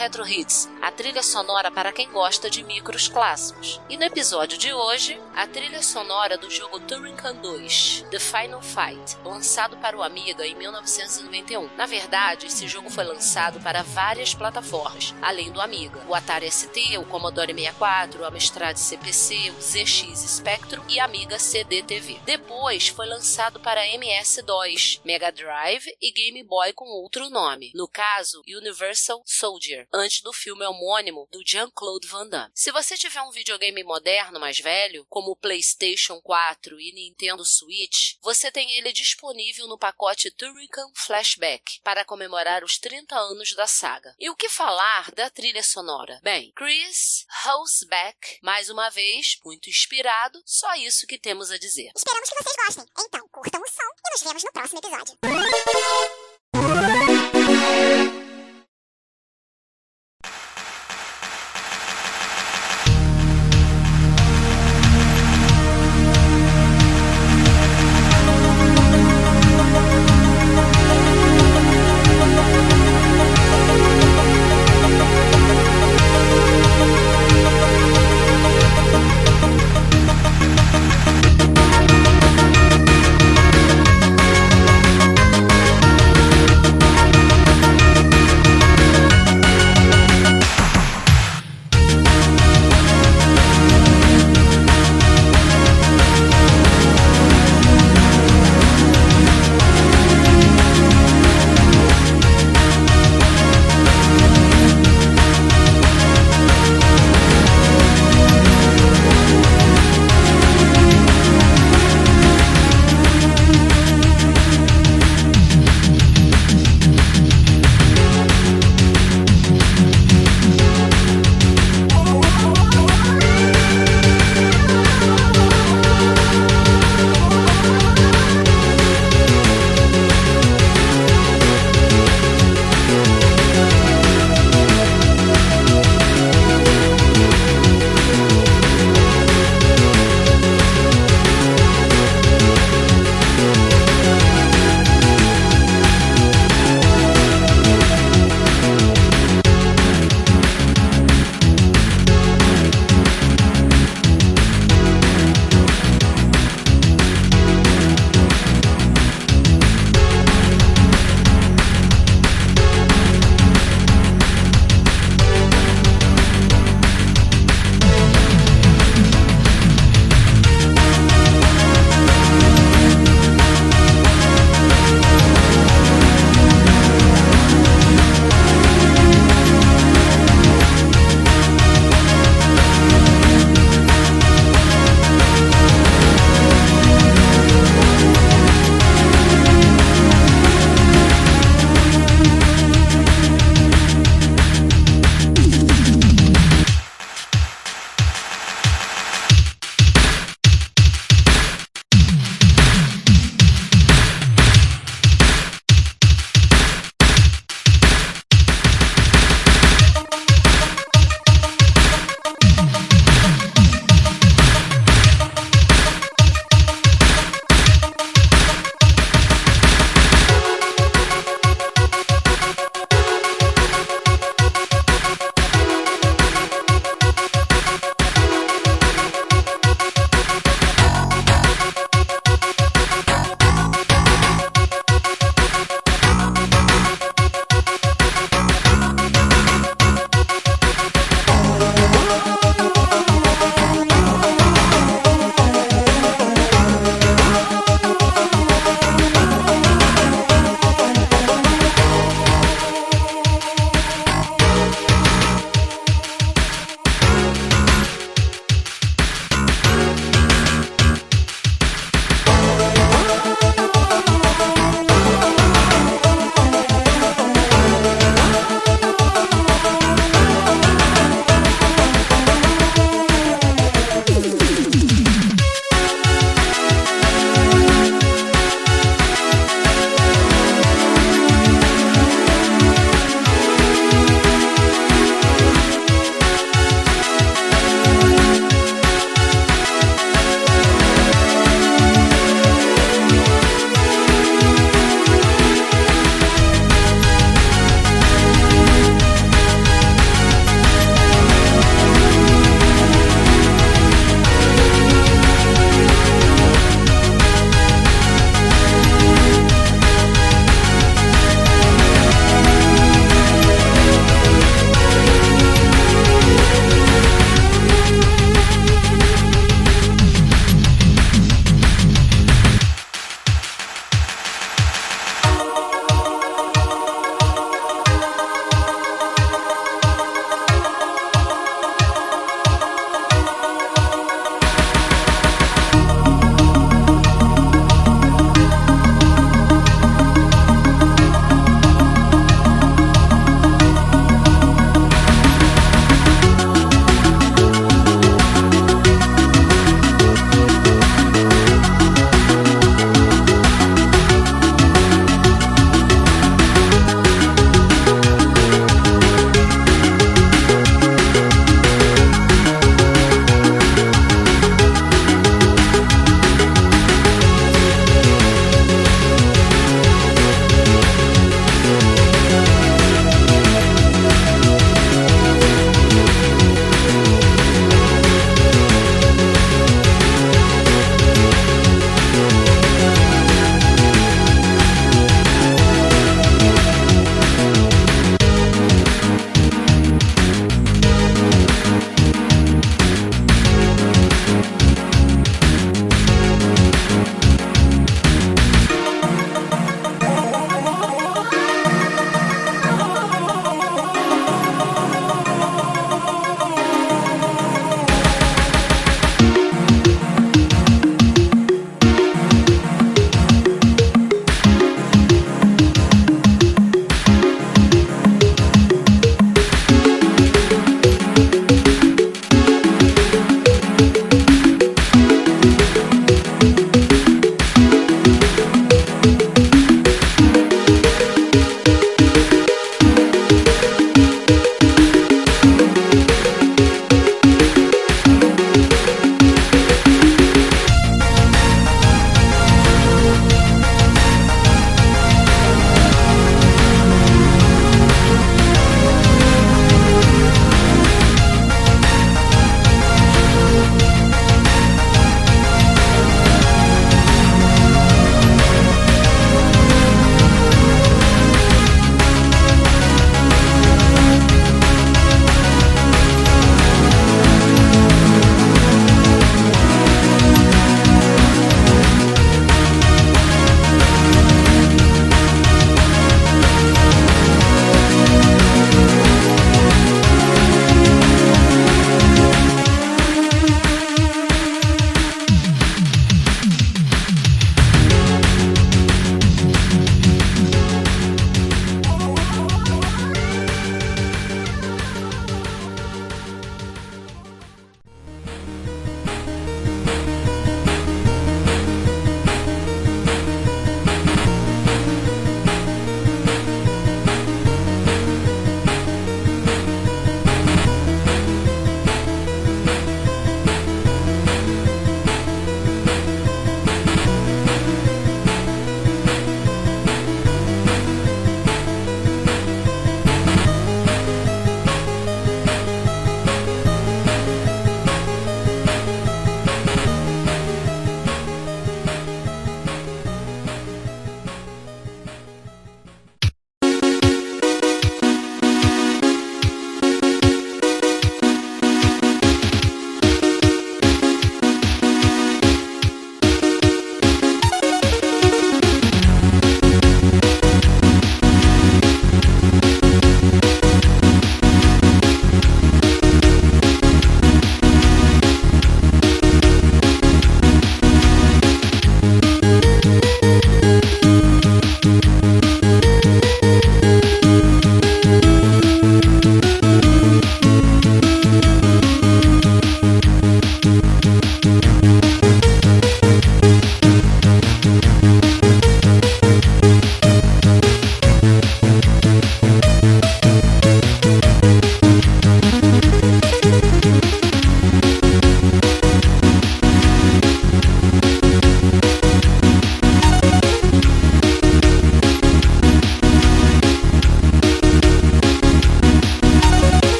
Retro Hits, trilha sonora para quem gosta de micros clássicos. E no episódio de hoje, a trilha sonora do jogo Turrican 2, The Final Fight, lançado para o Amiga em 1991. Na verdade, esse jogo foi lançado para várias plataformas, além do Amiga, o Atari ST, o Commodore 64, o Amstrad CPC, o ZX Spectrum e Amiga CD-TV. Depois foi lançado para MS-DOS, Mega Drive e Game Boy com outro nome. No caso, Universal Soldier, antes do filme homônimo do Jean-Claude Van Damme. Se você tiver um videogame moderno mais velho, como o PlayStation 4 e Nintendo Switch, você tem ele disponível no pacote Turrican Flashback para comemorar os 30 anos da saga. E o que falar da trilha sonora? Bem, Chris Houseback, mais uma vez, muito inspirado, só isso que temos a dizer. Esperamos que vocês gostem. Então, curtam o som e nos vemos no próximo episódio.